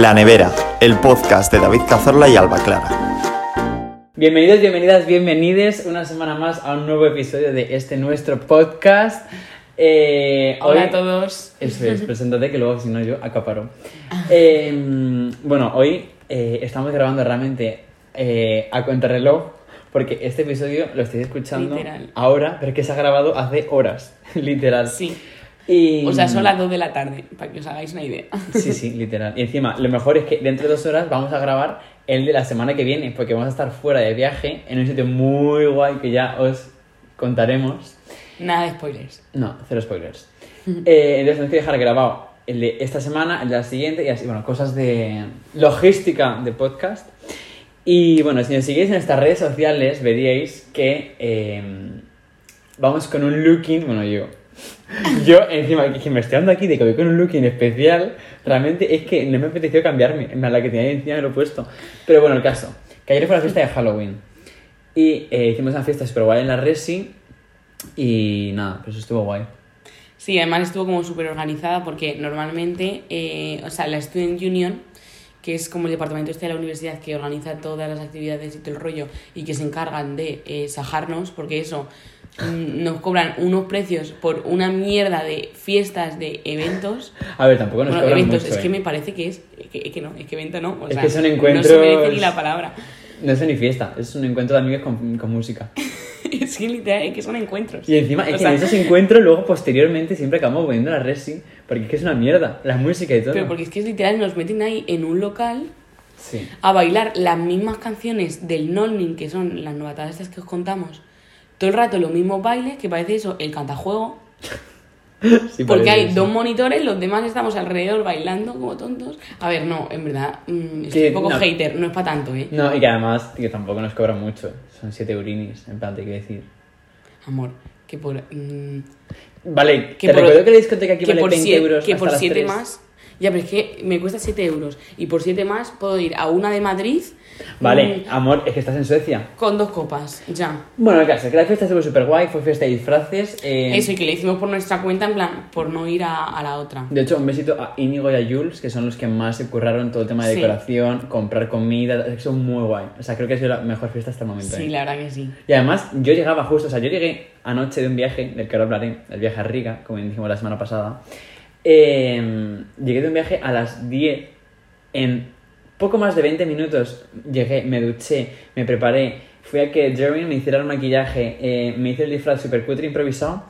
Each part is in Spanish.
La Nevera, el podcast de David Cazorla y Alba Clara. Bienvenidos, bienvenidas, bienvenides una semana más a un nuevo episodio de este nuestro podcast. Eh, Hola hoy- a todos. Eso es, preséntate que luego si no yo acaparo. Eh, bueno, hoy eh, estamos grabando realmente eh, a contrarreloj porque este episodio lo estáis escuchando Literal. ahora, pero es que se ha grabado hace horas, literal. Sí. Y... O sea, son las 2 de la tarde, para que os hagáis una idea. Sí, sí, literal. Y encima, lo mejor es que dentro de dos horas vamos a grabar el de la semana que viene, porque vamos a estar fuera de viaje en un sitio muy guay que ya os contaremos. Nada de spoilers. No, cero spoilers. Eh, entonces tenemos que dejar grabado el de esta semana, el de la siguiente y así, bueno, cosas de logística de podcast. Y bueno, si nos seguís en nuestras redes sociales, veríais que eh, vamos con un looking, bueno, yo. Yo, encima, que me estoy dando aquí de que voy con un looking especial, realmente es que no me apeteció cambiarme, en la que tenía encima me lo he puesto. Pero bueno, el caso, que ayer fue la fiesta de Halloween. Y eh, hicimos una fiesta super guay en la Resi. Y nada, pues estuvo guay. Sí, además estuvo como súper organizada porque normalmente, eh, o sea, la Student Union, que es como el departamento este de la universidad que organiza todas las actividades y todo el rollo y que se encargan de eh, sajarnos, porque eso, nos cobran unos precios por una mierda de fiestas, de eventos. A ver, tampoco nos Bueno, cobran eventos, mucho, es que ¿eh? me parece que es, que, que no, es que evento no. o Es sea, que son No encuentros- se merece ni la palabra. No es ni fiesta, es un encuentro de amigos con, con música. es que literal, es que son encuentros. Y encima, es O que sea, en esos encuentros, luego posteriormente, siempre acabamos poniendo la Resi, porque es que es una mierda, la música y todo. Pero porque es que es literal, nos meten ahí en un local Sí. a bailar las mismas canciones del Nolning, que son las novatadas estas que os contamos. Todo el rato los mismos bailes, que parece eso, el cantajuego. Sí, Porque hay eso. dos monitores, los demás estamos alrededor bailando como tontos. A ver, no, en verdad, mm, estoy un poco no. hater, no es para tanto, ¿eh? No, y que además, que tampoco nos cobran mucho, son 7 eurinis, en plan, te quiero decir. Amor, que por. mm, Vale, que te por- recuerdo que la discoteca aquí que vale por 20 siete- euros que hasta por las 7 3. más. Ya, pero es que me cuesta 7 euros. Y por 7 más puedo ir a una de Madrid. Vale, mm, amor, es que estás en Suecia. con dos copas, ya. Bueno, el caso es que la fiesta estuvo súper guay, fue fiesta de disfraces. eh, Eso, y que le hicimos por nuestra cuenta, en plan, por no ir a, a la otra. De hecho, un besito a Íñigo y a Jules, que son los que más se curraron todo el tema de Sí. decoración, comprar comida, es que son muy guay. O sea, creo que ha sido la mejor fiesta hasta el momento. Sí, ¿eh? la verdad que sí. Y además, yo llegaba justo, o sea, yo llegué anoche de un viaje, del que ahora hablaré, el viaje a Riga, como dijimos la semana pasada. Eh, llegué de un viaje a las 10, en poco más de 20 minutos llegué, me duché, me preparé, fui a que Jeremy me hiciera el maquillaje, eh, me hice el disfraz super cutre improvisado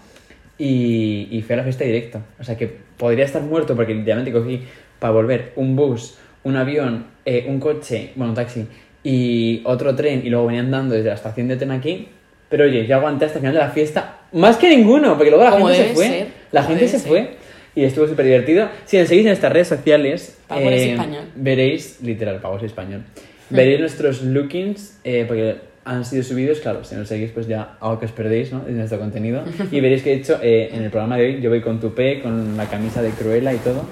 y, y fui a la fiesta directo. O sea que podría estar muerto porque literalmente cogí para volver un bus, un avión, eh, un coche, bueno, un taxi y otro tren y luego venía andando desde la estación de tren aquí. Pero oye, yo aguanté hasta el final de la fiesta más que ninguno, porque luego la gente se fue. ser, La gente se ser. fue y estuvo súper divertido. Si nos seguís en nuestras redes sociales, eh, veréis, literal, pagos español, veréis nuestros lookings, eh, porque han sido subidos, claro, si nos seguís pues ya algo que os perdéis, ¿no? De nuestro contenido. Y veréis que de hecho eh, en el programa de hoy yo voy con tupé, con la camisa de Cruella y todo.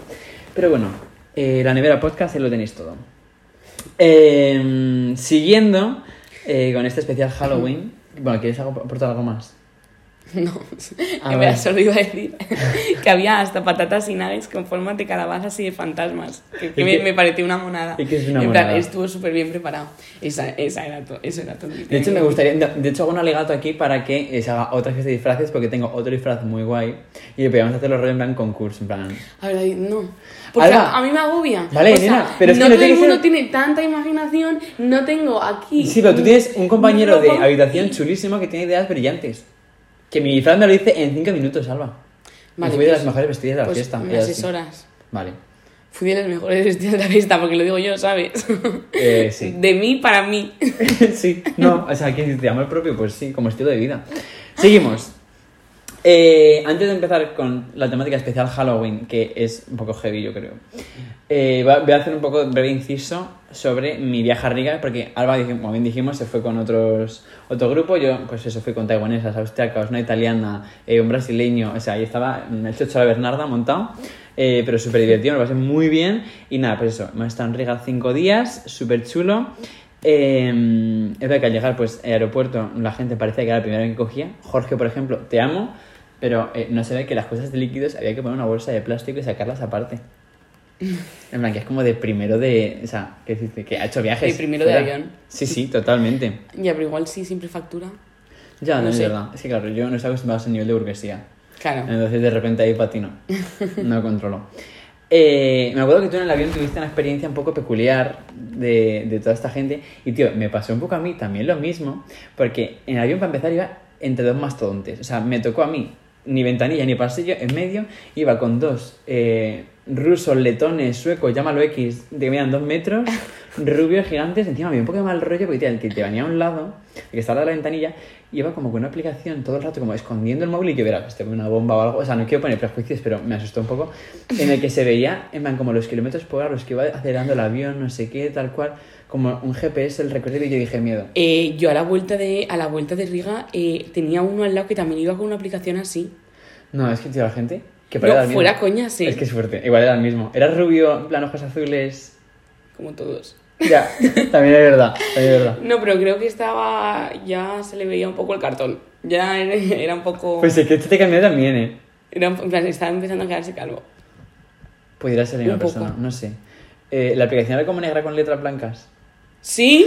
Pero bueno, eh, la nevera podcast ahí lo tenéis todo. Eh, siguiendo con este especial Halloween, bueno, ¿quieres aportar algo más? No, Ah, en verdad solo iba a decir que había hasta patatas y nuggets con formas de calabazas y de fantasmas. Que, que ¿Y me, me pareció una monada. y qué es una en plan, monada? estuvo súper bien preparado. Esa, esa era eso era todo. De hecho, me gustaría. De hecho, hago un alegato aquí para que eh, se haga otra fiesta de disfraces porque tengo otro disfraz muy guay y podríamos hacer los rollos en plan concurso, en plan. A ver, no. Porque Alba. a, a mí me agobia. Vale, o sea, nena, pero es que no no todo el que mundo ser- tiene tanta imaginación. No tengo aquí. Sí, pero tú tienes un compañero de ropa habitación y- chulísimo que tiene ideas brillantes. Que mi disfraz me lo dice en 5 minutos, Alba. Vale, y fui de pues- las mejores vestidas de la Pues fiesta. me asesoras. Vale. Fui de las mejores vestidas de la fiesta, porque lo digo yo, ¿sabes? Eh, sí. De mí para mí. sí, no, o sea, ¿quién dice amor propio? Pues sí, como estilo de vida. Seguimos. Eh, antes de empezar con la temática especial Halloween, que es un poco heavy, yo creo, eh, voy a hacer un poco breve inciso sobre mi viaje a Riga, porque Alba, como bien dijimos, se fue con otros otro grupo. Yo, pues eso, fui con taiwanesas, austriacas, una italiana, eh, un brasileño. O sea, ahí estaba el chocho de la Bernarda montado, eh, pero súper divertido, me lo pasé muy bien. Y nada, pues eso, me estado en Riga cinco días, súper chulo. Eh, es verdad que al llegar, pues, al aeropuerto, la gente parecía que era el primero que cogía. Jorge, por ejemplo, te amo, pero eh, no se ve que las cosas de líquidos había que poner una bolsa de plástico y sacarlas aparte. En plan, que es como de primero de. O sea, que, dice que ha hecho viajes. De primero de fuera. avión. Sí, sí, totalmente. Ya, pero igual sí, siempre factura. Ya, no, No es sé. verdad. Es que claro, yo no estoy acostumbrado a ese nivel de burguesía. Claro. Entonces de repente ahí patino. No controlo. Eh, me acuerdo que tú en el avión tuviste una experiencia un poco peculiar de, de toda esta gente. Y tío, me pasó un poco a mí también lo mismo. Porque en el avión, para empezar, iba entre dos mastodontes. O sea, me tocó a mí ni ventanilla ni pasillo. En medio iba con dos eh, rusos, letones, suecos, llámalo X, de que medían dos metros, rubios, gigantes. Encima me dio un poco de mal rollo porque el que te venía a un lado, el que estaba a la ventanilla, iba como con una aplicación todo el rato como escondiendo el móvil y yo verás, este una bomba o algo, o sea, no quiero poner prejuicios, pero me asustó un poco, en el que se veía, en plan, como los kilómetros por hora, los que iba acelerando el avión, no sé qué, tal cual, como un GPS, el recorrido, y yo dije, miedo. Eh, yo a la vuelta de, a la vuelta de Riga eh, tenía uno al lado que también iba con una aplicación así. No, es que, tío, la gente, que No, el mismo. fuera coña, sí. Es que es fuerte, igual era el mismo. Era rubio, en plan, ojos azules. Como todos. Ya, también es verdad, también es verdad. No, pero creo que estaba. Ya se le veía un poco el cartón. Ya era, un poco. Pues el que este te cambió también, eh. era en plan, estaba empezando a quedarse calvo. Pudiera ser la misma persona, no sé. Eh, la aplicación era como negra con letras blancas. ¿Sí?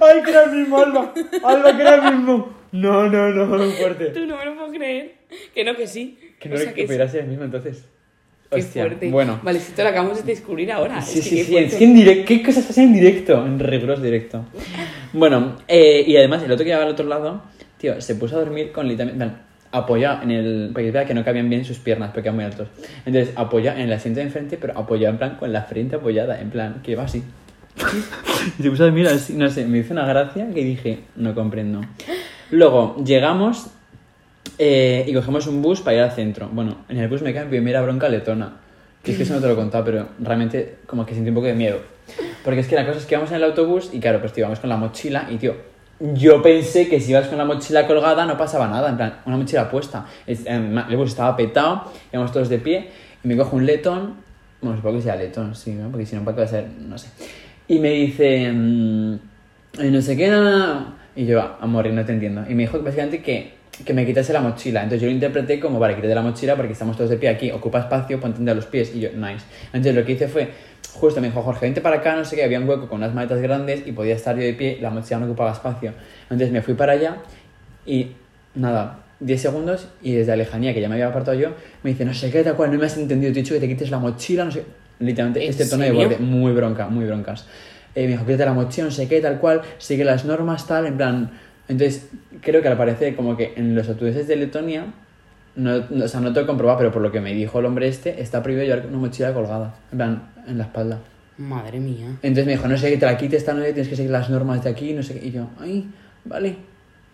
¡Ay, que era el mismo, Alba! ¡Alba, que era el mismo! No, no, no, muy fuerte. Tú no me lo puedo creer. Que no, que sí. Que no O sea, que pudiera ser el mismo entonces. Qué Hostia, fuerte. Bueno. Vale, si esto lo acabamos de descubrir ahora. Sí, es que sí, qué sí, es que en directo. ¿Qué cosas estás en directo? En riguroso directo. Bueno, eh, y además el otro que llevaba al otro lado, tío, se puso a dormir con literalmente. en plan, Apoyado en el. Porque verdad que no cabían bien sus piernas porque eran muy altos. Entonces, apoyado en el asiento de enfrente, pero apoyado en plan con la frente apoyada, en plan, que iba así. Y se puso a dormir así, no sé, me hizo una gracia que dije, no comprendo. Luego, llegamos eh, y cogemos un bus para ir al centro. Bueno, en el bus me cae mi primera bronca letona. Que es que eso no te lo he contado, pero realmente como que sentí un poco de miedo. Porque es que la cosa es que íbamos en el autobús y claro, pues tío, íbamos con la mochila y tío, yo pensé que si ibas con la mochila colgada no pasaba nada, en plan, una mochila puesta. Es- em, El bus estaba petado, íbamos todos de pie y me cojo un letón, bueno, supongo que sea letón, sí, ¿no? Porque si no, ¿para qué va a ser? No sé. Y me dice, mm, eh, no sé qué, nada. Y yo, a morir, no te entiendo. Y me dijo básicamente que, que me quitase la mochila. Entonces yo lo interpreté como, vale, quítate la mochila porque estamos todos de pie aquí, ocupa espacio, ponte a los pies. Y yo, nice. Entonces lo que hice fue, justo me dijo, Jorge, vente para acá, no sé qué, había un hueco con unas maletas grandes y podía estar yo de pie, la mochila no ocupaba espacio. Entonces me fui para allá y nada, 10 segundos y desde la lejanía que ya me había apartado yo, me dice, no sé qué, tal cual, no me has entendido, te he dicho que te quites la mochila, no sé. Literalmente, ¿En este tono de borde, muy bronca, muy broncas. Eh, me dijo, quítate la mochila, no sé qué, tal cual, sigue las normas, tal, en plan. Entonces, creo que al parecer, como que en los autobuses de Letonia, no, no- o sea, no te lo he comprobado, pero por lo que me dijo el hombre este, está prohibido llevar una mochila colgada, en plan, en la espalda. Madre mía. Entonces me dijo, no sé qué, te la quites, esta noche tienes que seguir las normas de aquí, no sé qué. Y yo, ay, vale.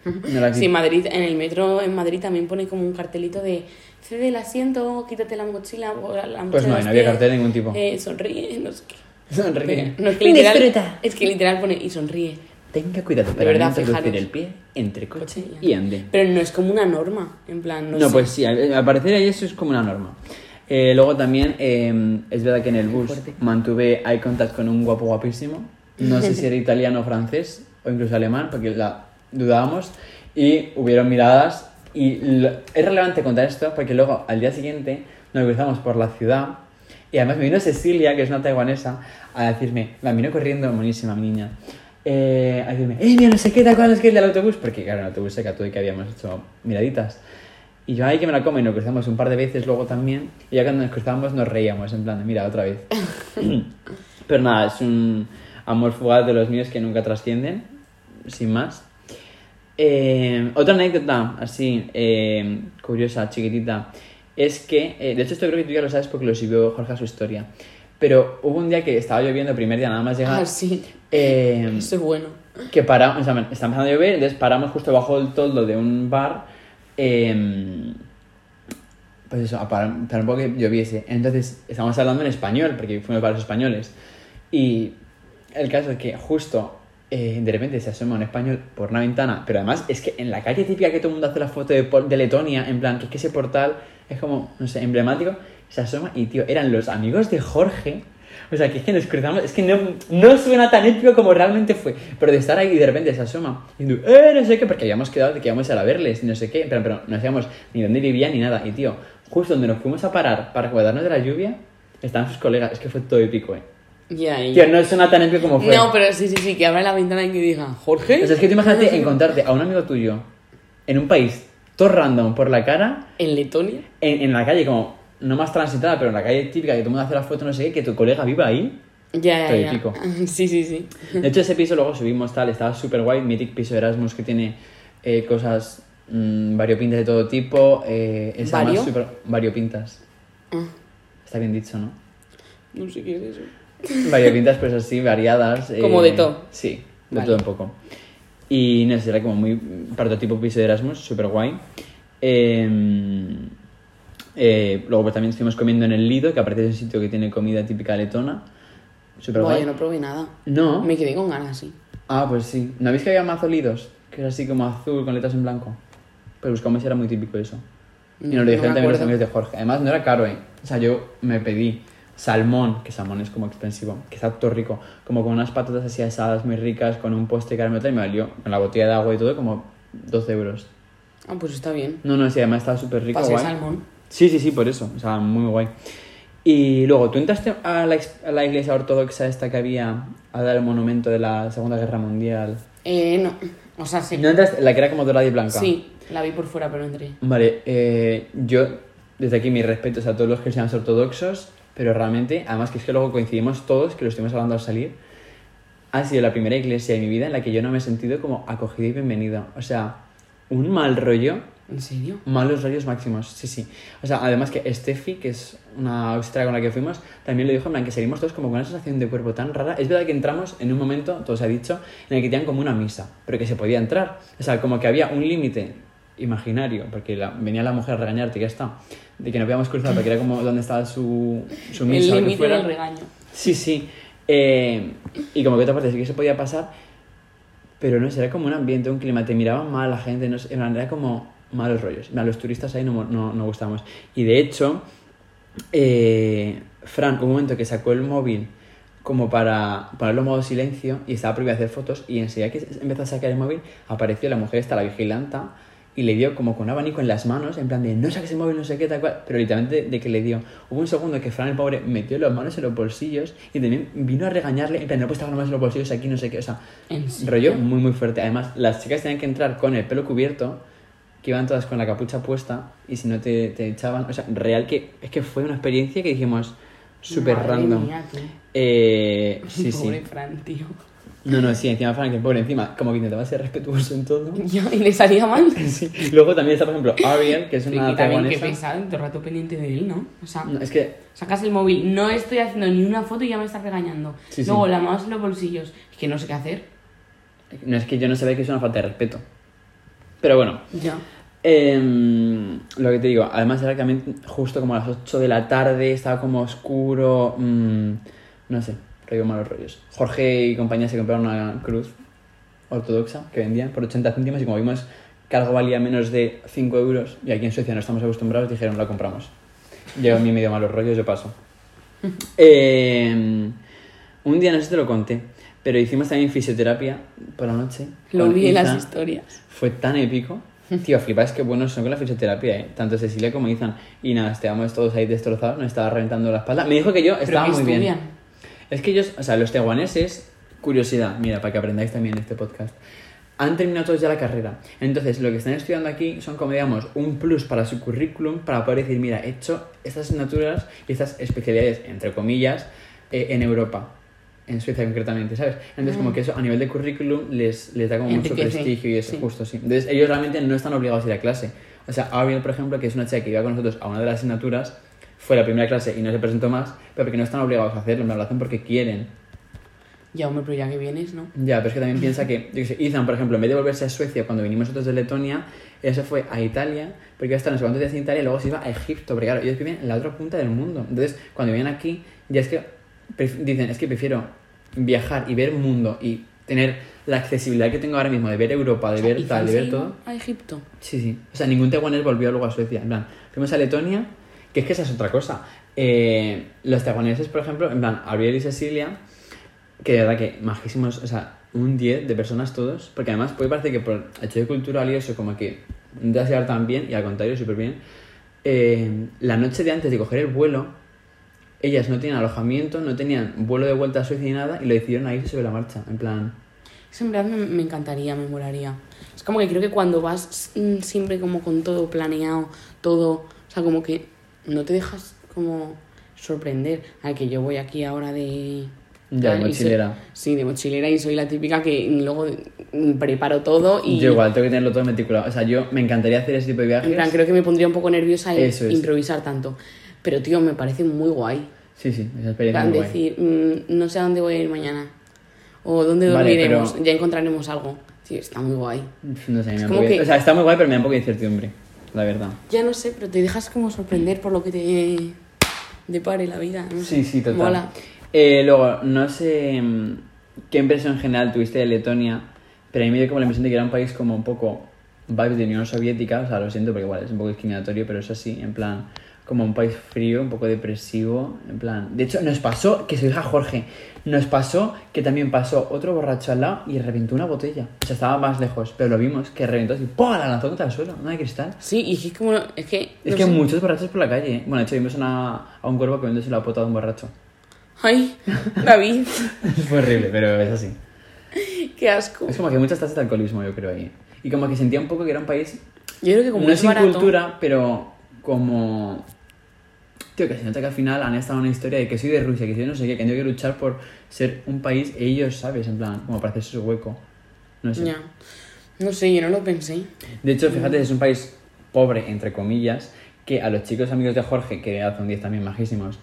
La Sí, Madrid, en el metro en Madrid también pone como un cartelito de cede el asiento, quítate la mochila, o la, la mochila Pues no, no había cartel de ningún tipo. eh, sonríe, no sé qué. Sonríe. No, es que literal, Disfruta. es que literal pone y sonríe. Tenga cuidado De para verdad, no introducir fijaros. el pie entre coche Coche y ande. Pero no es como una norma, en plan, no, No, sé. pues sí, al al parecer ahí eso es como una norma. Eh, luego también eh, es verdad que en el bus mantuve eye contact con un guapo guapísimo. No sé si era italiano o francés o incluso alemán, porque la dudábamos. Y hubieron miradas. Y lo- es relevante contar esto porque luego al día siguiente nos cruzamos por la ciudad. Y además me vino Cecilia, que es una taiwanesa, a decirme, me vino corriendo, buenísima mi niña, eh, a decirme, eh, mira, no sé qué, tal cual, sé qué, el del autobús, porque claro, en el autobús se cató y que habíamos hecho miraditas. Y yo, ay, que me la como, y nos cruzamos un par de veces luego también. Y ya cuando nos cruzábamos nos reíamos, en plan, mira, otra vez. Pero nada, es un amor fugaz de los míos que nunca trascienden, sin más. Eh, otra anécdota, así, eh, curiosa, chiquitita, es que, eh, de hecho esto creo que tú ya lo sabes porque lo subió Jorge a su historia, pero hubo un día que estaba lloviendo, primer día nada más llegar, Ah, sí. eh, Eso es bueno. que paramos, o sea, está empezando a llover, entonces paramos justo bajo el toldo de un bar, eh, pues eso, a parar, para un poco que lloviese. Entonces, estábamos hablando en español, porque fuimos para los españoles. Y el caso es que justo eh, de repente se asoma un español por una ventana, pero además es que en la calle típica que todo el mundo hace la foto de, Letonia, en plan, que es ese portal es como, no sé, emblemático, se asoma y, tío, eran los amigos de Jorge. O sea, que es que nos cruzamos, es que no, no suena tan épico como realmente fue, pero de estar ahí y de repente se asoma y tú, eh, no sé qué, porque habíamos quedado de que íbamos a ir a verles, no sé qué, pero, pero no sabíamos ni dónde vivían ni nada. Y, tío, justo donde nos fuimos a parar para guardarnos de la lluvia, estaban sus colegas, es que fue todo épico, eh. Ya, Tío, ya. no suena tan épico como fue. No, pero sí, sí, sí, que abra la ventana y que diga, Jorge. O sea, es que tú imagínate encontrarte a un amigo tuyo en un país todo random por la cara, En Letonia. en, en la calle como, no más transitada, pero en la calle típica que todo el mundo hace la foto, no sé qué, que tu colega viva ahí. Ya, ya. Sí, sí, sí. De hecho, ese piso luego subimos tal, estaba súper guay, Mythic Piso Erasmus que tiene eh, cosas mm, variopintas de todo tipo. Eh, es además ¿Vario? súper- variopintas. Ah, Está bien dicho, ¿no? no sé qué es eso. Variopintas, pues así, variadas. eh, Como de todo. Sí, de Vale. todo un poco. Y no sé, era como muy prototipo piso de Erasmus, súper guay. Eh, eh, luego pues también estuvimos comiendo en el Lido, que aparte es un sitio que tiene comida típica letona. Súper guay. yo no probé nada. No. Me quedé con ganas, sí. Ah, pues sí. ¿No habéis que había mazo lidos? Que era así como azul con letras en blanco. Pues buscamos y era muy típico eso. Y nos No lo me dijeron también los amigos de Jorge. Además, no era caro, ¿eh? O sea, yo me pedí salmón, que salmón es como expensivo, que está todo rico, como con unas patatas así asadas muy ricas, con un postre caramelo y me valió, con la botella de agua y todo, como 12 euros. Ah, pues está bien. No, no, sí, además estaba súper rico, Pasé guay. salmón. Sí, sí, sí, por eso. O sea, muy guay. Y luego, ¿tú entraste a la, a la iglesia ortodoxa esta que había a dar el monumento de la Segunda Guerra Mundial? Eh, no. O sea, sí. ¿No entraste? La que era como dorada y blanca. Sí, la vi por fuera, pero no entré. Vale, eh, yo desde aquí mis respetos a todos los cristianos ortodoxos, pero realmente, además que es que luego coincidimos todos, que lo estuvimos hablando al salir, ha sido la primera iglesia de mi vida en la que yo no me he sentido como acogido y bienvenido. O sea, un mal rollo, ¿En serio? malos rollos máximos, sí, sí. O sea, además que Steffi, que es una austria con la que fuimos, también lo dijo en plan que seguimos todos como con una sensación de cuerpo tan rara. Es verdad que entramos en un momento, todo se ha dicho, en el que tenían como una misa, pero que se podía entrar. O sea, como que había un límite imaginario, porque la- venía la mujer a regañarte y ya está, de que no podíamos cruzar, porque era como donde estaba su, su misa El límite del regaño. Sí, sí. Eh, y como que otra parte sí que se podía pasar, pero no sé, era como un ambiente, un clima, te miraban mal la gente, no sé, era como malos rollos. Plan, los turistas ahí no, no, no gustábamos. Y de hecho, eh, Fran, un momento que sacó el móvil como para ponerlo en modo silencio y estaba prohibido hacer fotos y enseguida que empezó a sacar el móvil apareció la mujer esta, la vigilanta y le dio como con un abanico en las manos en plan de no saques el móvil, no sé qué, tal cual pero literalmente de que le dio hubo un segundo que Fran el pobre metió las manos en los bolsillos y también vino a regañarle en plan no puedes estar las manos en los bolsillos aquí, no sé qué, o sea rollo muy muy fuerte además las chicas tenían que entrar con el pelo cubierto que iban todas con la capucha puesta y si no te, te echaban o sea, real que es que fue una experiencia que dijimos súper random mía, eh, sí, sí. Pobre Fran, tío. No, no, sí, encima Frank, el pobre, encima, como que intentaba ser respetuoso en todo. Ya, y le salía mal. Sí. Luego también está, por ejemplo, Ariel, que es una que también que taiwanesa. pesado, todo el rato pendiente de él, ¿no? O sea, No, es que, sacas el móvil, no estoy haciendo ni una foto y ya me estás regañando. Sí, sí. Luego las manos en los bolsillos, es que no sé qué hacer. no es que yo no sabía que es una falta de respeto. Pero bueno, Ya. em, lo que te digo, además era que también justo como a las 8 de la tarde, estaba como oscuro, mm, no sé, rollo malos rollos. Jorge y compañía se compraron una cruz ortodoxa que vendían por 80 céntimos y como vimos que algo valía menos de 5 euros y aquí en Suecia no estamos acostumbrados, dijeron la compramos. Llevo a mí medio malos rollos, yo paso. Eh, un día no sé si te lo conté, pero hicimos también fisioterapia por la noche. Lo vi en las historias. Fue tan épico. Tío, flipas que buenos son con la fisioterapia, ¿eh? Tanto Cecilia como Ethan. Y nada, estábamos todos ahí destrozados, nos estaba reventando la espalda. Me dijo que yo Pero estaba que muy bien. Es que ellos, o sea, los taiwaneses, curiosidad, mira, para que aprendáis también este podcast, han terminado todos ya la carrera. Entonces, lo que están estudiando aquí son como, digamos, un plus para su currículum para poder decir, mira, he hecho estas asignaturas y estas especialidades, entre comillas, eh, en Europa. En Suecia concretamente, ¿sabes? Entonces, como que eso a nivel de currículum les, les da como mucho prestigio y eso, sí. justo, sí. Entonces, ellos realmente no están obligados a ir a clase. O sea, Ariel, por ejemplo, que es una chica que iba con nosotros a una de las asignaturas, fue la primera clase y no se presentó más, pero porque no están obligados a hacerlo, me lo hacen porque quieren. Ya, hombre, pero ya que vienes, ¿no? Ya, pero es que también piensa que, yo sé, Ethan, por ejemplo, en vez de volverse a Suecia cuando vinimos nosotros de Letonia, ella se fue a Italia, porque iba a estar no sé cuántos días en Italia y luego se iba a Egipto, porque claro, ellos viven en la otra punta del mundo. Entonces, cuando vienen aquí, ya es que dicen, es que prefiero viajar y ver mundo y tener la accesibilidad que tengo ahora mismo de ver Europa, de O sea, ver ¿y tal, de ver todo. A Egipto. Sí, sí. O sea, ningún taiwanés volvió luego a Suecia. En plan, fuimos a Letonia, que es que esa es otra cosa. Eh, los taiwaneses, por ejemplo, en plan, Ariel y Cecilia, que de verdad que majísimos, o sea, un 10 de personas todos, porque además puede parecer que por el choque cultural y eso, como que te llevar tan bien, y al contrario, súper bien. Eh, la noche de antes de coger el vuelo, ellas no tenían alojamiento, no tenían vuelo de vuelta a Suecia ni nada, y lo decidieron a irse sobre la marcha, en plan... Eso en verdad me, me encantaría, me molaría. Es como que creo que cuando vas mm, siempre como con todo planeado, todo, o sea, como que no te dejas como sorprender. Al que yo voy aquí ahora de... Ya, de y soy- mochilera. sí, de mochilera y soy la típica que luego preparo todo y... Yo igual, tengo que tenerlo todo meticulado. O sea, yo me encantaría hacer ese tipo de viajes. En plan, creo que me pondría un poco nerviosa Eso es. improvisar tanto. Pero, tío, me parece muy guay. Sí, sí, esa En experiencia plan, muy guay. decir, mm, no sé a dónde voy a ir mañana. O dónde Vale, dormiremos. pero- Ya encontraremos algo. Sí, está muy guay. No sé, me un como que- O sea, está muy guay, pero me da un poco de incertidumbre, la verdad. Ya no sé, pero te dejas como sorprender por lo que te depare la vida. no. Sí, sí, total. Mola. Eh, luego, no sé mm, qué impresión general tuviste de Letonia, pero a mí me dio como la impresión de que era un país como un poco vibes de Unión Soviética, o sea, lo siento porque igual es un poco discriminatorio, pero es así, en plan, como un país frío, un poco depresivo, en plan... De hecho, nos pasó, que se dijo a Jorge, nos pasó que también pasó otro borracho al lado y reventó una botella. O sea, estaba más lejos, pero lo vimos, que reventó así, ¡pum! La lanzó contra el suelo, una de cristal. Sí, y es que como... Es que... Es no que sé. muchos borrachos por la calle. ¿eh? Bueno, de hecho, vimos una- a un cuervo que vendiéndose la pota de un borracho. Ay, David, Fue horrible, pero es así. qué asco. Es como que muchas tasas de alcoholismo, yo creo, ahí. Y como que sentía un poco que era un país, Yo creo que como no es sin barato... cultura, pero como... Tío, que se nota que al final han estado en una historia de que soy de Rusia, que soy no sé qué, que tenido que luchar por ser un país, ellos, ¿sabes? En plan, como para hacerse su hueco. No sé. Ya. No sé, yo no lo pensé. De hecho, fíjate, es un país pobre, entre comillas, que a los chicos amigos de Jorge, que hace un 10 también majísimos,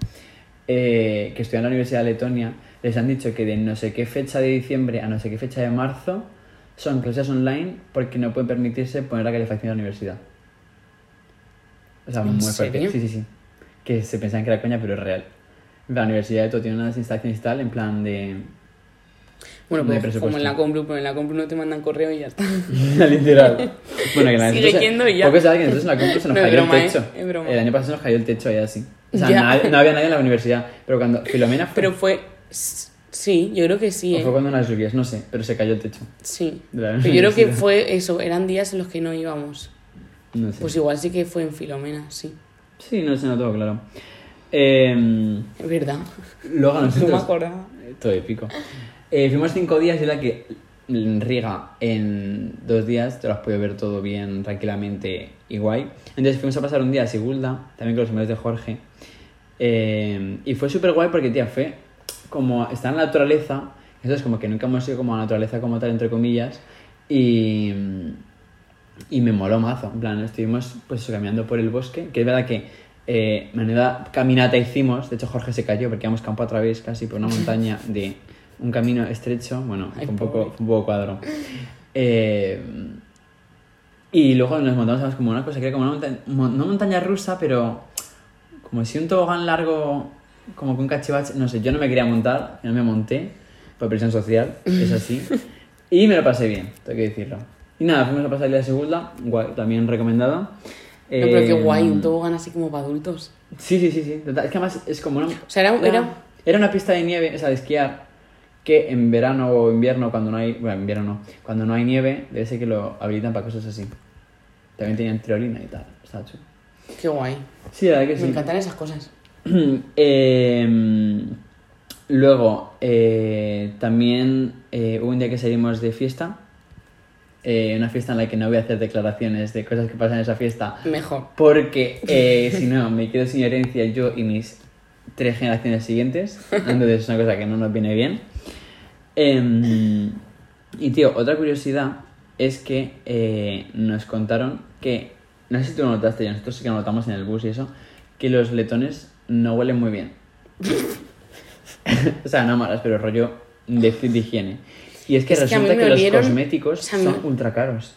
eh, que estudian en la Universidad de Letonia, les han dicho que de no sé qué fecha de diciembre a no sé qué fecha de marzo son clases online porque no pueden permitirse poner la calefacción en la universidad. O sea, ¿En muy fuerte. Sí, sí, sí. Que se pensaban que era coña, pero es real. La universidad de todo tiene unas instalaciones tal, en plan de. Bueno, No hay pues como en la Complu, pero en la Complu no te mandan correo y ya está. Literal. Bueno, que la Sigue yendo y ya. Poco se sabe que nosotros en la compra se nos No, cayó broma, el techo. ¿eh? Broma. El año pasado se nos cayó el techo ahí así. O sea, nadie- no había nadie en la universidad. Pero cuando Filomena fue. Pero fue... Sí, yo creo que sí, o ¿eh? fue cuando unas lluvias, no sé, pero se cayó el techo. Sí. de Pero yo creo que fue eso, eran días en los que no íbamos. No sé. Pues igual sí que fue en Filomena, sí. Sí, no sé, no tengo claro. Eh, Es verdad. luego No nosotros. me acordaba. Eh, Todo épico. Eh, fuimos cinco días y la que Riga en dos días te lo has podido ver todo bien, tranquilamente y guay. Entonces fuimos a pasar un día a Sigulda, también con los amigos de Jorge. Eh, y fue súper guay porque, tía, fue como está en la naturaleza. Entonces, como que nunca hemos ido como a la naturaleza como tal, entre comillas. Y, y me moló mazo. En plan, estuvimos pues caminando por el bosque, que es verdad que eh, menuda caminata hicimos. De hecho, Jorge se cayó porque íbamos campo a través casi por una montaña de un camino estrecho. Bueno, Ay, fue un poco, fue un poco cuadro. Eh, y luego nos montamos además como una cosa que era como una montaña, no montaña rusa, pero como si un tobogán largo, como con cachivache. No sé, yo no me quería montar, no me monté por presión social, es así. Y me lo pasé bien, tengo que decirlo. Y nada, fuimos a pasar el día de segunda, guay, también recomendado. No, pero qué Eh, guay, un tobogán así como para adultos. Sí, sí, sí, sí. Es que además es como una... O sea, era, era, era una pista de nieve, o sea, de esquiar, que en verano o invierno, cuando no hay... Bueno, en invierno no. Cuando no hay nieve, debe ser que lo habilitan para cosas así. También tenían tirolina y tal. Está chulo. qué guay. Sí, la verdad que sí. Me encantan esas cosas. Eh, luego, eh, también eh, hubo un día que salimos de fiesta. Eh, una fiesta en la que no voy a hacer declaraciones de cosas que pasan en esa fiesta. Mejor. Porque eh, si no, me quedo sin herencia yo y mis tres generaciones siguientes. Entonces es una cosa que no nos viene bien. Em, y tío, otra curiosidad es que eh, nos contaron que, no sé si tú lo notaste, ya nosotros sí que lo notamos en el bus y eso, que los letones no huelen muy bien. o sea, no malas, pero rollo de, de higiene. Y es que Es resulta que, los cosméticos o sea, son me- ultra caros.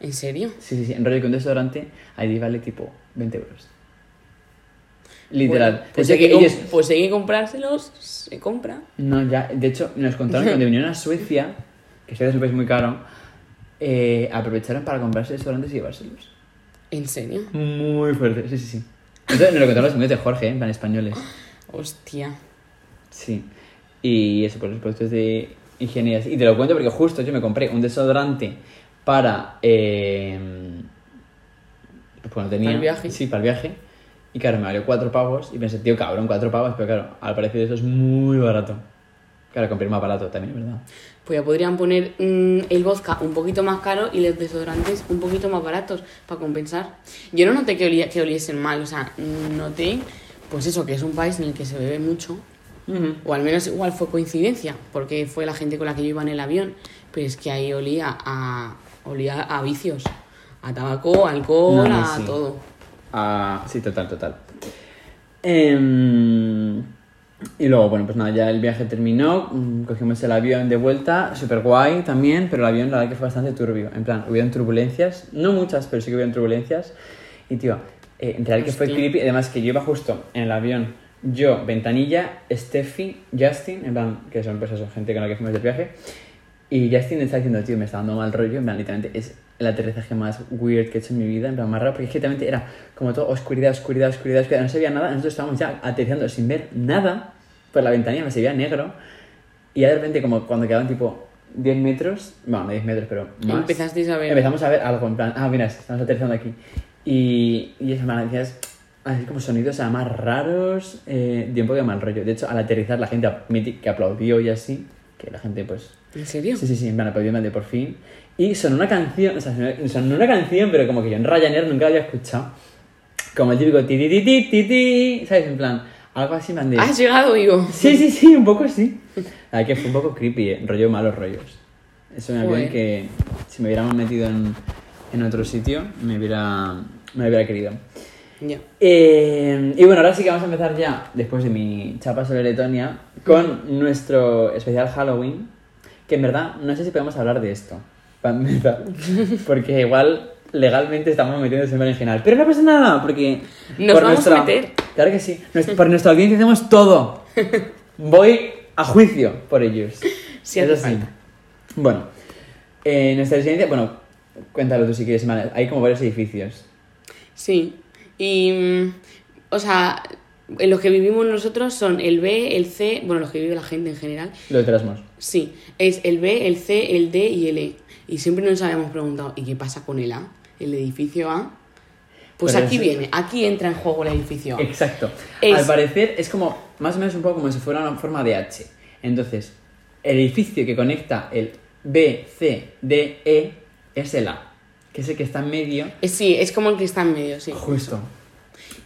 ¿En serio? Sí, sí, sí. En rollo que un desodorante ahí vale tipo 20 euros. Literal. Bueno, pues, hay que, que ellos- com- pues hay que comprárselos, se compra. No, ya. De hecho, nos contaron que cuando vinieron a Suecia, que Suecia es un país muy caro, eh, aprovecharon para comprarse desodorantes y llevárselos. ¿En serio? Muy fuerte, sí, sí, sí. Entonces nos lo contaron los amigos de Jorge, en plan españoles. Hostia. Sí. Y eso, por los productos de higiene y te lo cuento porque justo yo me compré un desodorante para... Eh, pues cuando tenía... ¿Para el viaje? Sí, para el viaje. Y claro, me valió cuatro pavos y pensé, tío, cabrón, cuatro pavos, pero claro, al parecer eso es muy barato. Claro, compré más barato también, ¿verdad? Pues ya podrían poner mm, el vodka un poquito más caro y los desodorantes un poquito más baratos para compensar. Yo no noté que, olía, que oliesen mal, o sea, noté, pues eso, que es un país en el que se bebe mucho, o al menos igual fue coincidencia, porque fue la gente con la que yo iba en el avión, pero es que ahí olía a, olía a vicios, a tabaco, alcohol, No, no, a sí. todo. Ah, sí, total, total. Em, y luego, bueno, pues nada, ya el viaje terminó, mm, cogimos el avión de vuelta, súper guay también, pero el avión la verdad que fue bastante turbio. En plan, hubieron turbulencias, no muchas, pero sí que hubieron turbulencias. Y tío, eh, en realidad que fue creepy, además que yo iba justo en el avión, yo, Ventanilla, Steffi, Justin, en plan, que son eso, gente con la que fuimos de viaje. Y Justin está diciendo, tío, me está dando mal rollo, en plan, literalmente es el aterrizaje más weird que he hecho en mi vida, en plan, más raro, porque es que literalmente era como todo oscuridad, oscuridad, oscuridad, oscuridad, no se veía nada, nosotros estábamos ya aterrizando sin ver nada por la ventanilla, me se veía negro, y ya de repente, como cuando quedaban tipo 10 metros, bueno, no 10 metros, pero más, Empezasteis a ver. empezamos a ver algo, en plan, ah, mira, estamos aterrizando aquí. Y, y eso, me decías, así como sonidos ah, más raros, eh, dio un poco de mal rollo. De hecho, al aterrizar la gente que aplaudió y así, que la gente pues ¿En serio? Sí, sí, sí, en plan, aplaudió de por fin. Y sonó una canción, o sea, sonó- una canción, pero como que yo en Ryanair nunca la había escuchado. Como el típico ti ti ti ti ti ti, ¿sabes? En plan, algo así, en plan de... ¿Has llegado vivo? Sí, sí, sí, un poco sí. La verdad que fue un poco creepy, eh, rollo malos rollos. Es un avión que si me hubiéramos metido en, en otro sitio, me hubiera, me hubiera querido. Eh, y bueno, ahora sí que vamos a empezar ya, después de mi chapa sobre Letonia, con nuestro especial Halloween, que en verdad no sé si podemos hablar de esto, para empezar, porque igual legalmente estamos metidos en berenjenal, pero no pasa nada, porque... Nos vamos a meter. Claro que sí, por nuestra audiencia hacemos todo. Voy a juicio por ellos. Sí Es hace así. falta. Bueno, eh, nuestra residencia, bueno, cuéntalo tú si quieres, hay como varios edificios. Sí. Y. O sea, en los que vivimos nosotros son el B, el C. Bueno, los que vive la gente en general. Los de Erasmus. Sí. Es el B, el C, el D y el E. Y siempre nos habíamos preguntado, ¿y qué pasa con el A? ¿El edificio A? Pues Pero aquí es- viene, aquí entra en juego el edificio A. Exacto. Es- Al parecer es como, más o menos un poco como si fuera una forma de H. Entonces, el edificio que conecta el B, C, D, E es el A, que es el que está en medio. Eh, Sí, es como el que está en medio, sí. Justo.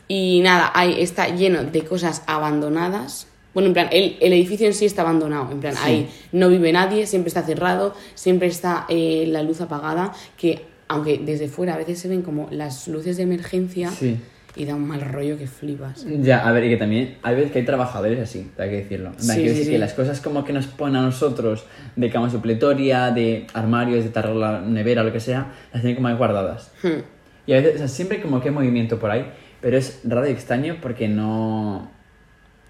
Y nada, ahí está lleno de cosas abandonadas. Bueno, en plan, el, el edificio en sí está abandonado. En plan, Sí. ahí no vive nadie, siempre está cerrado, siempre está eh, la luz apagada. Que aunque desde fuera a veces se ven como las luces de emergencia Sí. Y da un mal rollo que flipas. Ya, a ver, y que también hay veces que hay trabajadores así, hay que decirlo. Sí, quiero sí, decir sí. que las cosas como que nos ponen a nosotros de cama supletoria, de armarios, de tarro la nevera, lo que sea, las tienen como ahí guardadas. Hmm. Y a veces, o sea, siempre como que hay movimiento por ahí, pero es raro y extraño porque no...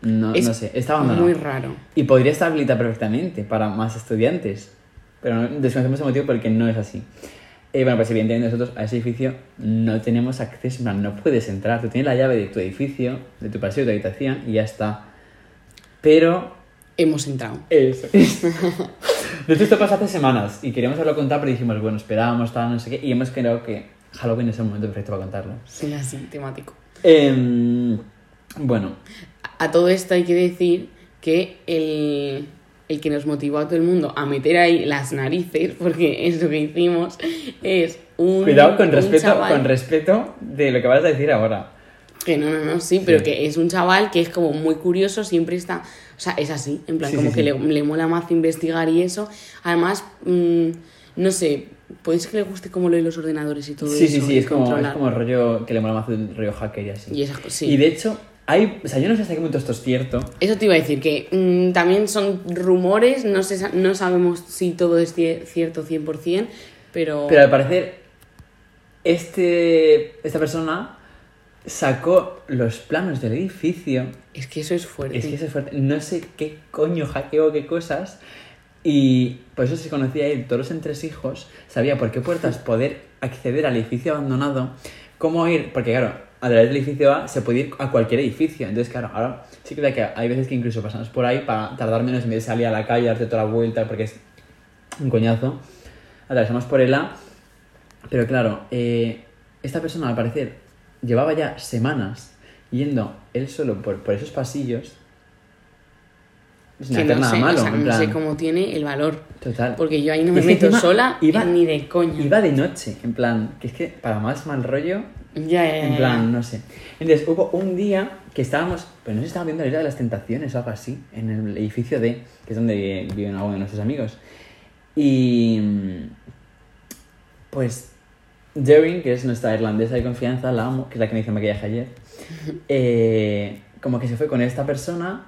No, Es no sé, está abandonado. muy raro. Y podría estar habilitado perfectamente para más estudiantes, pero no- desconocemos el motivo por el que no es así. Eh, bueno, pues evidentemente nosotros a ese edificio no tenemos acceso, no puedes entrar. Tú tienes la llave de tu edificio, de tu pasillo, de tu habitación y ya está. Pero Hemos entrado. eso. de hecho, esto pasó hace semanas y queríamos haberlo contado, pero dijimos, bueno, esperábamos, tal, no sé qué, y hemos creído que Halloween es el momento perfecto para contarlo. Sí, así, temático. Em, bueno, A todo esto hay que decir que el, el que nos motivó a todo el mundo a meter ahí las narices, porque es lo que hicimos, es un. cuidado con un respeto, chaval- con respeto de lo que vas a decir ahora. Que no, no, no, sí, pero que es un chaval que es como muy curioso, siempre está. O sea, es así, en plan, Sí, como sí, que sí. Le, le mola más investigar y eso. Además, mm, no sé, puede ser que le guste como lo de los ordenadores y todo Sí, eso. sí, sí, y es como, es como rollo que le mola más el rollo hacker y así. Y esas sí. Y de hecho, hay, o sea, yo no sé hasta qué punto esto es cierto. Eso te iba a decir, que mm, también son rumores, no, sé, no sabemos si todo es cie- cierto 100%, pero... Pero al parecer, este, esta persona sacó los planos del edificio. Es que eso es fuerte. Es que eso es fuerte. No sé qué coño hackeó, qué cosas. Y por eso se conocía él, todos los entresijos, sabía por qué puertas poder acceder al edificio abandonado, cómo ir, porque claro, a través del edificio A se puede ir a cualquier edificio. Entonces, claro, ahora sí que, que hay veces que incluso pasamos por ahí para tardar menos en vez de salir a la calle, darte toda la vuelta, porque es un coñazo. Atravesamos por el A, pero claro, eh, esta persona al parecer llevaba ya semanas yendo él solo por, por esos pasillos, sin que hacer no nada sé, malo. o sea, en no sé cómo tiene el valor. Total. Porque yo ahí no me meto sola iba- ni de coña. Iba de noche, en plan, que es que para más mal rollo, Ya, ya, ya, en plan, no sé. Entonces hubo un día que estábamos, pues no sé, estábamos viendo la isla de las tentaciones o algo así, en el edificio D, que es donde viven algunos de nuestros amigos. Y mm, pues Derin, que es nuestra irlandesa de confianza, la amo, que es la que me hizo maquillaje ayer, eh, como que se fue con esta persona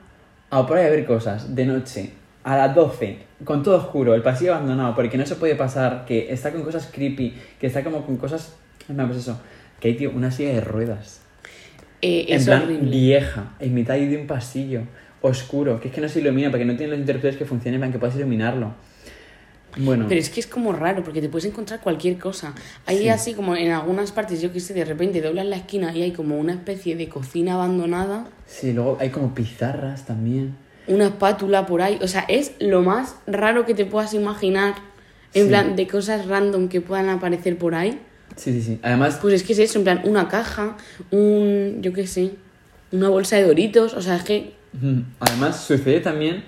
a por ahí a ver cosas de noche, a las 12, con todo oscuro, el pasillo abandonado, porque no se puede pasar, que está con cosas creepy, que está como con cosas... No, pues eso, que hay, tío, una silla de ruedas, Eh, en es plan horrible. vieja, en mitad de un pasillo, oscuro, que es que no se ilumina, porque no tiene los interruptores que funcionen para que puedas iluminarlo. Bueno, Pero es que es como raro, porque te puedes encontrar cualquier cosa. Hay Sí. así como en algunas partes, yo que sé, de repente doblas la esquina y hay como una especie de cocina abandonada, sí, luego hay como pizarras también. una espátula por ahí. O sea, es lo más raro que te puedas imaginar, en Sí. plan, de cosas random que puedan aparecer por ahí. Sí, sí, sí. Además, Pues es que es eso, en plan, una caja, un, yo qué sé, una bolsa de doritos, o sea, es que. Además, sucede también,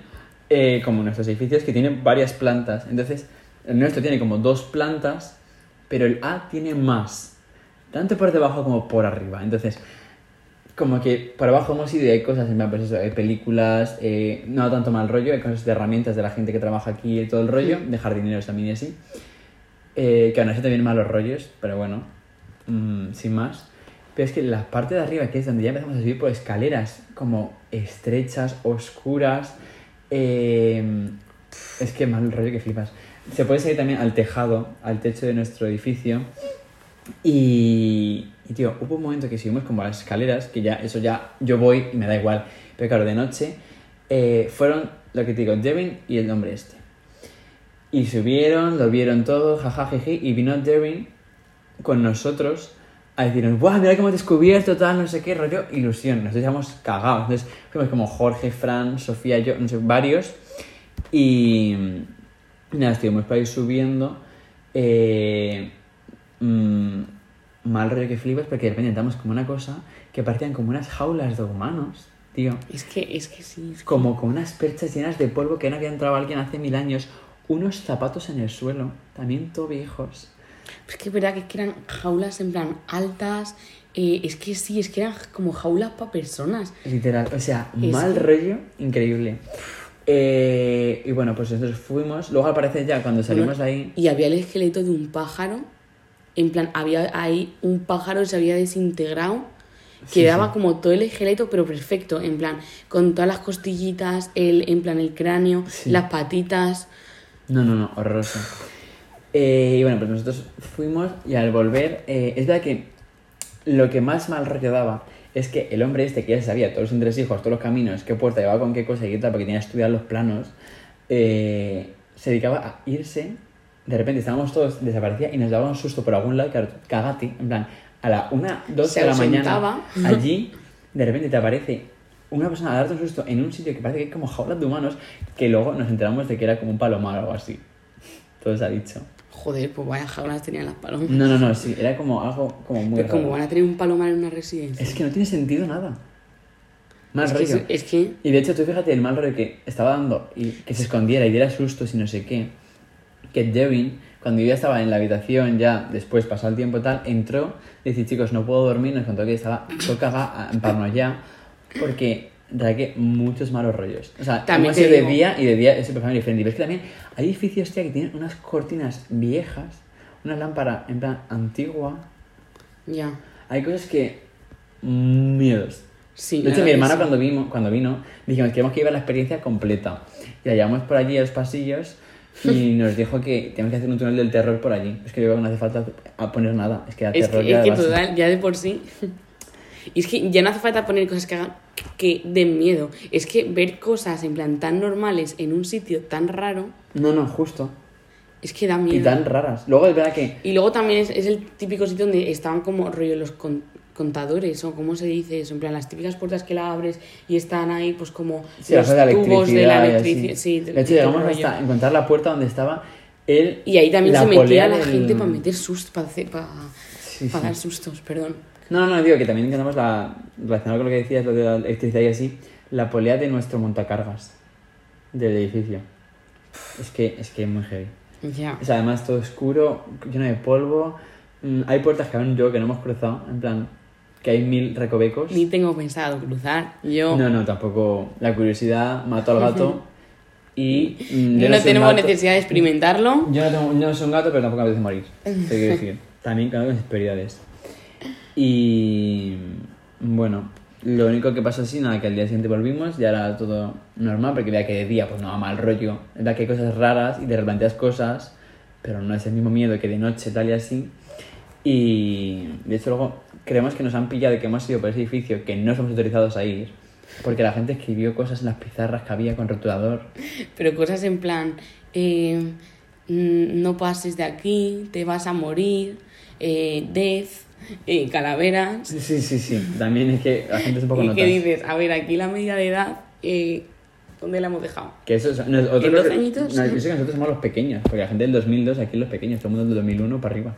eh, como en nuestros edificios, que tienen varias plantas. Entonces, el nuestro tiene como dos plantas, pero el A tiene más. Tanto por debajo como por arriba. Entonces, como que por abajo hemos ido y hay cosas, en plan, pues eso, hay películas, eh, no tanto mal rollo, hay cosas de herramientas de la gente que trabaja aquí y todo el rollo, de jardineros también y así. Eh, que aún así también malos rollos, pero bueno, mm, sin más. Pero es que la parte de arriba, que es donde ya empezamos a subir por escaleras como estrechas, oscuras, eh, es que mal rollo que flipas. Se puede salir también al tejado, al techo de nuestro edificio. Y, y, tío, hubo un momento que subimos como a las escaleras, que ya, eso ya, yo voy y me da igual. Pero claro, de noche, eh, fueron, lo que te digo, Devin y el hombre este. Y subieron, lo vieron todo, jajajeje, y vino Devin con nosotros a decirnos, ¡buah, mira que hemos descubierto tal, no sé qué, rollo, ilusión! Nosotros íbamos cagados. Entonces fuimos como Jorge, Fran, Sofía, yo, no sé, varios. Y nada, estuvimos para ir subiendo. Eh, mm, mal rollo que flipas, porque de repente entramos como una cosa que parecían como unas jaulas de humanos, tío. es que, es que sí. es que- Como con unas perchas llenas de polvo que no había entrado alguien hace mil años. Unos zapatos en el suelo, también todo viejos. Es que es verdad que, es que eran jaulas en plan altas. eh, es que sí, es que eran como jaulas para personas. Literal, o sea, Es mal que- rollo, increíble. Eh, y bueno, pues nosotros fuimos. Luego al parecer ya cuando salimos de ahí. Y había el esqueleto de un pájaro. En plan, había ahí un pájaro que se había desintegrado. Sí, Quedaba sí. como todo el esqueleto, pero perfecto. En plan, con todas las costillitas, el, en plan, el cráneo, Sí. las patitas. No, no, no, horroroso. Eh, y bueno, pues nosotros fuimos y al volver, eh, es verdad que lo que más mal rollo daba es que el hombre este que ya sabía todos los entresijos, todos los caminos, qué puerta llevaba con qué cosa y qué tal, porque tenía estudiado los planos, eh, se dedicaba a irse. De repente estábamos todos, desaparecía y nos daba un susto por algún lado, cagati, en plan, a la una, dos Se de la mañana, allí, de repente te aparece una persona a darte un susto en un sitio que parece que hay como jaulas de humanos, que luego nos enteramos de que era como un palomar o algo así. Todo se ha dicho. Joder, pues vaya jaulas tenían las palomas. No, no, no, sí, era como algo como muy Pero como van a tener un palomar en una residencia. Es que no tiene sentido nada. Mal Es que, rollo. es, es que Y de hecho, tú fíjate el mal rollo que estaba dando y que se escondiera y diera sustos y no sé qué. Que Devin, cuando yo ya estaba en la habitación, ya después pasó el tiempo y tal, entró, dice, chicos, no puedo dormir, nos contó que estaba todo cagada, en paranoia, porque trae muchos malos rollos. O sea, También ido de día y de día es súper diferente. Y ves que también hay edificios, tía, que tienen unas cortinas viejas, una lámpara en plan antigua. ya. Hay cosas que... Miedos. Sí, De hecho, mi verdad hermana que sí. cuando vino, cuando vino, dijimos que queremos que iba la experiencia completa. Y la llevamos por allí a los pasillos y nos dijo que tenemos que hacer un túnel del terror por allí. Es que yo creo que no hace falta a poner nada. Es que da Es terror que, ya es de que total, ya de por sí. Y es que ya no hace falta poner cosas que hagan que den miedo. Es que ver cosas en plan tan normales en un sitio tan raro, No, no, justo. es que da Y miedo. tan raras. Luego es verdad que... Y luego también es, es el típico sitio donde estaban como rollo los con- contadores, o cómo se dice eso, en plan las típicas puertas que la abres y están ahí pues como Sí, los de tubos de la y electricidad. Sí, de hecho, llegamos hasta encontrar la puerta donde estaba él. Y ahí también la se metía la del- gente para meter sustos, para, hacer- para, Sí, para dar sustos, perdón. No, no, digo que también tenemos la. relacionado con lo que decías, lo de la electricidad y así, la polea de nuestro montacargas del edificio. Es que es que es muy heavy. Ya. Es además todo oscuro, lleno de polvo. Mm, Hay puertas que aún yo que no hemos cruzado, en plan, que hay mil recovecos. Ni tengo pensado cruzar. Yo No, no, tampoco. La curiosidad mató al gato. Y. mm, yo no, un tenemos necesidad de experimentarlo. Yo no, tengo, yo no soy un gato, pero tampoco me apetece morir. Te quiero decir. También con mis prioridades. Y. Bueno, lo único que pasó así, nada, que al día siguiente volvimos, ya era todo normal, porque veía que de día, pues no, mal rollo. Verdad que hay cosas raras y te replanteas cosas, pero no es el mismo miedo que de noche, tal y así. Y de hecho, luego creemos que nos han pillado que hemos ido por ese edificio que no somos autorizados a ir, porque la gente escribió cosas en las pizarras que había con rotulador. Pero cosas en plan, eh, mm, no pases de aquí, te vas a morir, eh, death, eh, calaveras. Sí, sí, sí. También es que la gente es un poco ¿Y qué dices? A ver, aquí la medida de edad, eh, ¿dónde la hemos dejado? Que eso es, nosotros, ¿En 12 añitos? No, yo sé que nosotros somos los pequeños, porque la gente del 2002 aquí los pequeños, todo el mundo del 2001 para arriba.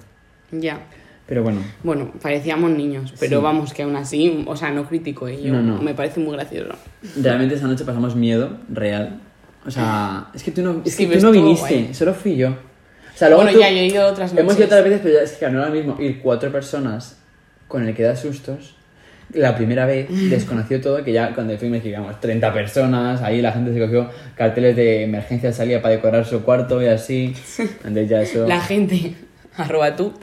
Ya. Pero bueno, Bueno, parecíamos niños, pero Sí. vamos, que aún así, o sea, no critico ello. No, no. Me parece muy gracioso. realmente esa noche pasamos miedo real. O sea, es que tú no, es Sí, que tú no viniste, guay. solo fui yo. O sea, luego Bueno, tú- ya, yo he ido otras Hemos noches. ido otras veces, pero ya es que no era lo mismo ir cuatro personas con el que da sustos. La primera vez desconoció todo, que ya cuando fuimos digamos 30 personas, ahí la gente se cogió carteles de emergencia salía para decorar su cuarto y así. Entonces ya eso... La gente, arroba tú.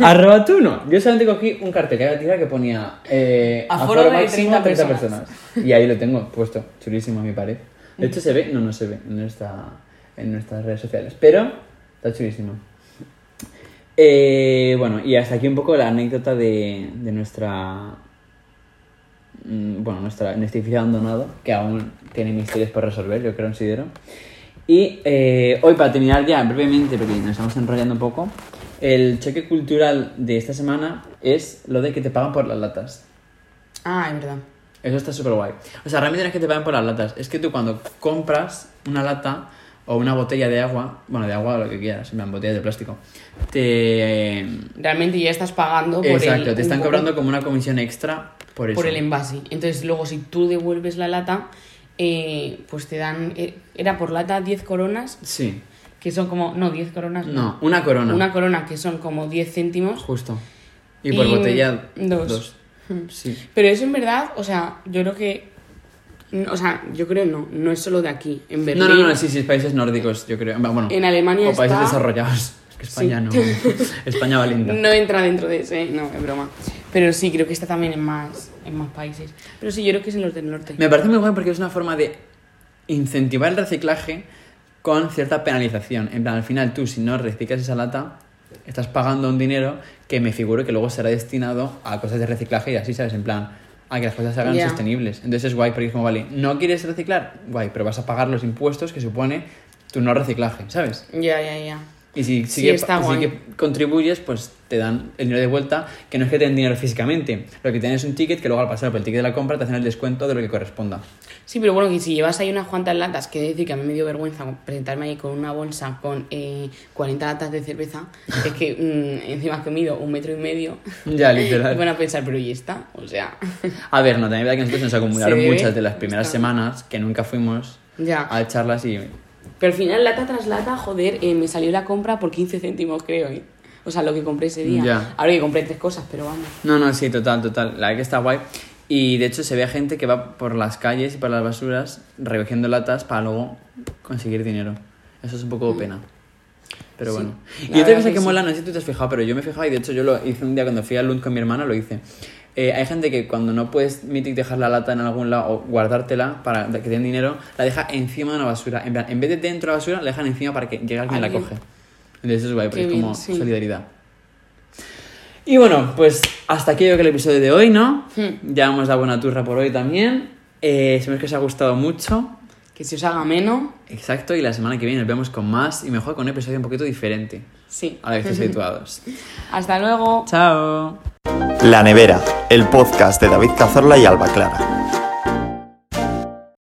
Arroba tú no. Yo solamente cogí un cartel que había tirado que ponía eh, Aforo de 30 personas. Y ahí lo tengo puesto, chulísimo a mi pared. De hecho se ve, no, no se ve en, nuestra, en nuestras redes sociales, pero está chulísimo. Eh, bueno, y hasta aquí un poco la anécdota de, de nuestra... mm, Bueno, nuestra, edificio abandonado, que aún tiene misterios por resolver, yo creo, considero. Y eh, hoy, para terminar ya brevemente, porque nos estamos enrollando un poco, el choque cultural de esta semana es lo de que te pagan por las latas. Ah, es verdad. Eso está súper guay. O sea, realmente no es que te paguen por las latas, es que tú cuando compras una lata o una botella de agua, bueno, de agua o lo que quieras, en plan, botellas de plástico, te... Realmente ya estás pagando por Exacto, el, te están cobrando como una comisión extra por eso. por el envase. Entonces, luego, si tú devuelves la lata, eh, pues te dan. eh, Era por lata 10 coronas, Sí. que son como. No, 10 coronas. No, una corona. Una corona que son como 10 céntimos. Justo. Y por Y botella, dos. dos. Sí. Pero eso en verdad, o sea, yo creo que. O sea, yo creo no, no es solo de aquí. En Berlín. No, no, no, sí, sí, países nórdicos, yo creo. Bueno, En Alemania o países está- desarrollados. Es que España Sí. no. España va linda. No entra dentro de ese, no, es broma. Pero sí, creo que está también en más, en más países. Pero sí, yo creo que es en los del norte. Me parece muy guay porque es una forma de incentivar el reciclaje con cierta penalización. En plan, al final tú, si no reciclas esa lata, estás pagando un dinero que me figuro que luego será destinado a cosas de reciclaje y así, ¿sabes? En plan, a que las cosas se hagan sostenibles. Entonces es guay porque es como, vale, ¿no quieres reciclar? Guay, pero vas a pagar los impuestos que supone tu no reciclaje, ¿sabes? Ya, ya, ya. Y si, Sí, sí guay. que contribuyes, pues te dan el dinero de vuelta, que no es que te den dinero físicamente. Lo que tienes es un ticket que luego al pasar por el ticket de la compra te hacen el descuento de lo que corresponda. Sí, pero bueno, que si llevas ahí unas cuantas latas, que decir que a mí me dio vergüenza presentarme ahí con una bolsa con eh, 40 latas de cerveza, es que mm, encima que mido un metro y medio, Ya, literal. van a pensar, pero ¿y esta? O sea, A ver, no, también es verdad que nosotros nos acumularon muchas de las primeras Está. semanas que nunca fuimos ya. a echarlas y... Pero al final, lata tras lata, joder, eh, me salió la compra por 15 céntimos, creo, ¿eh? O sea, lo que compré ese día. Ya. Ahora que compré tres cosas, pero vamos. No, no, sí, total, total. La verdad que está guay. Y de hecho se ve gente que va por las calles y por las basuras recogiendo latas para luego conseguir dinero. Eso es un poco pena. Pero Sí, bueno. Y otra cosa que que sí. mola, no sé si tú te has fijado, pero yo me he fijado y de hecho yo lo hice un día cuando fui a Lund con mi hermana, lo hice. Eh, hay gente que cuando no puedes mític dejar la lata en algún lado o guardártela para que den dinero, la deja encima de una basura. En plan, en vez de dentro de la basura, la dejan encima para que llegue alguien y la coge. Entonces eso es guay, porque Qué es como bien, sí. solidaridad. Y bueno, pues hasta aquí yo creo que el episodio de hoy, ¿no? Hmm. Ya hemos dado buena turra por hoy también. Eh, espero que os haya gustado mucho. Que se os haga menos, Exacto, y la semana que viene nos vemos con más y mejor con un episodio un poquito diferente sí. a la que estáis habituados. Hasta luego. ¡Chao! La Nevera, el podcast de David Cazorla y Alba Clara.